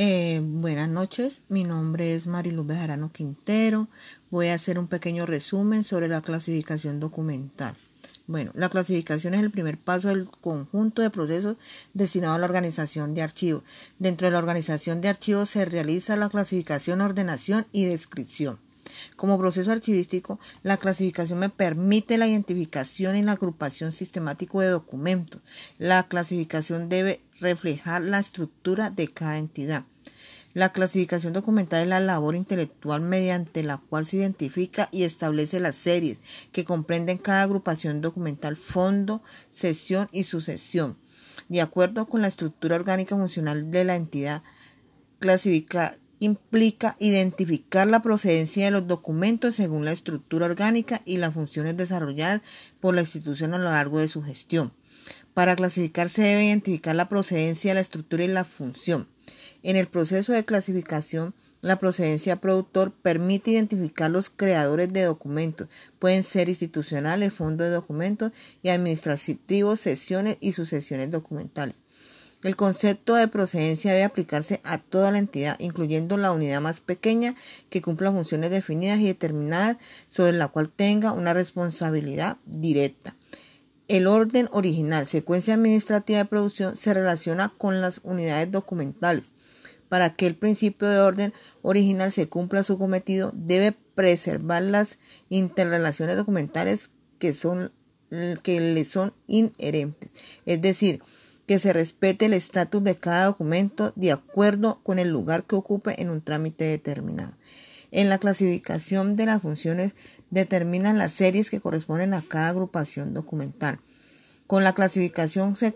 Eh, buenas noches, mi nombre es Mariluz Bejarano Quintero. Voy a hacer un pequeño resumen sobre la clasificación documental. Bueno, la clasificación es el primer paso del conjunto de procesos destinados a la organización de archivos. Dentro de la organización de archivos se realiza la clasificación, ordenación y descripción. Como proceso archivístico, la clasificación me permite la identificación y la agrupación sistemática de documentos. La clasificación debe reflejar la estructura de cada entidad. La clasificación documental es la labor intelectual mediante la cual se identifica y establece las series que comprenden cada agrupación documental, fondo, sesión y sucesión. De acuerdo con la estructura orgánica funcional de la entidad, clasificar implica identificar la procedencia de los documentos según la estructura orgánica y las funciones desarrolladas por la institución a lo largo de su gestión. Para clasificar se debe identificar la procedencia, la estructura y la función. En el proceso de clasificación, la procedencia productor permite identificar los creadores de documentos. Pueden ser institucionales, fondos de documentos y administrativos, sesiones y sucesiones documentales. El concepto de procedencia debe aplicarse a toda la entidad, incluyendo la unidad más pequeña que cumpla funciones definidas y determinadas sobre la cual tenga una responsabilidad directa. El orden original, secuencia administrativa de producción, se relaciona con las unidades documentales. Para que el principio de orden original se cumpla su cometido, debe preservar las interrelaciones documentales que, son, que le son inherentes. Es decir, que se respete el estatus de cada documento de acuerdo con el lugar que ocupe en un trámite determinado. En la clasificación de las funciones determinan las series que corresponden a cada agrupación documental. Con la clasificación se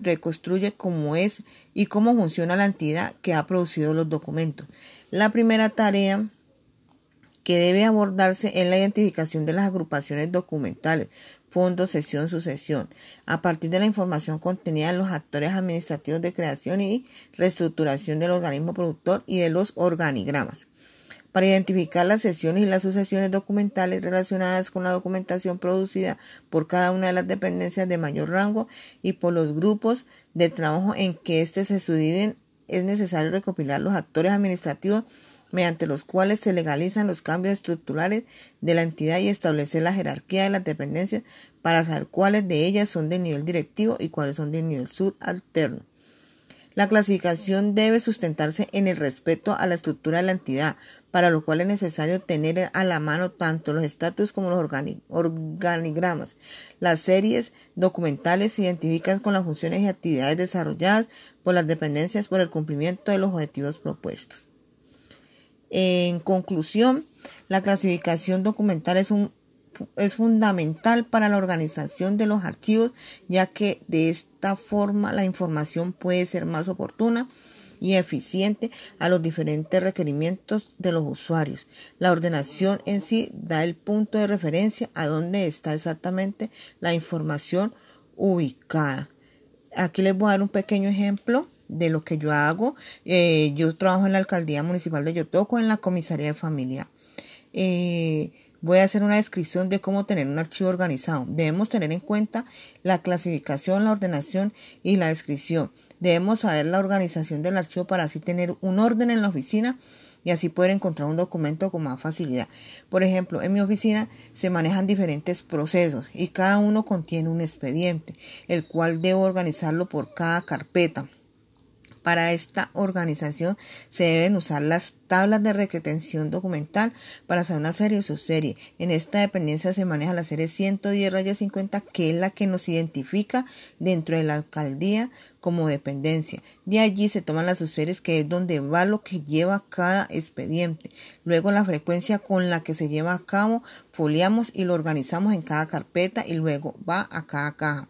reconstruye cómo es y cómo funciona la entidad que ha producido los documentos. La primera tarea que debe abordarse es la identificación de las agrupaciones documentales, fondo, sesión, sucesión, a partir de la información contenida en los actores administrativos de creación y reestructuración del organismo productor y de los organigramas. Para identificar las sesiones y las sucesiones documentales relacionadas con la documentación producida por cada una de las dependencias de mayor rango y por los grupos de trabajo en que éste se subdividen, es necesario recopilar los actores administrativos mediante los cuales se legalizan los cambios estructurales de la entidad y establecer la jerarquía de las dependencias para saber cuáles de ellas son de nivel directivo y cuáles son de nivel subalterno. La clasificación debe sustentarse en el respeto a la estructura de la entidad, para lo cual es necesario tener a la mano tanto los estatus como los organigramas. Las series documentales se identifican con las funciones y actividades desarrolladas por las dependencias por el cumplimiento de los objetivos propuestos. En conclusión, la clasificación documental es, un, es fundamental para la organización de los archivos, ya que de esta forma la información puede ser más oportuna y eficiente a los diferentes requerimientos de los usuarios. La ordenación en sí da el punto de referencia a dónde está exactamente la información ubicada. Aquí les voy a dar un pequeño ejemplo de lo que yo hago. Eh, yo trabajo en la alcaldía municipal de Yotoco, en la comisaría de familia. Eh, voy a hacer una descripción de cómo tener un archivo organizado. Debemos tener en cuenta la clasificación, la ordenación y la descripción. Debemos saber la organización del archivo para así tener un orden en la oficina y así poder encontrar un documento con más facilidad. Por ejemplo, en mi oficina se manejan diferentes procesos y cada uno contiene un expediente, el cual debo organizarlo por cada carpeta. Para esta organización se deben usar las tablas de retención documental para hacer una serie o subserie. En esta dependencia se maneja la serie 110 rayas 50 que es la que nos identifica dentro de la alcaldía como dependencia. De allí se toman las subseries que es donde va lo que lleva cada expediente. Luego la frecuencia con la que se lleva a cabo, foliamos y lo organizamos en cada carpeta y luego va a cada caja.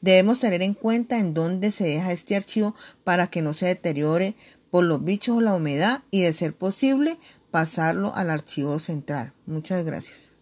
Debemos tener en cuenta en dónde se deja este archivo para que no se deteriore por los bichos o la humedad y de ser posible pasarlo al archivo central. Muchas gracias.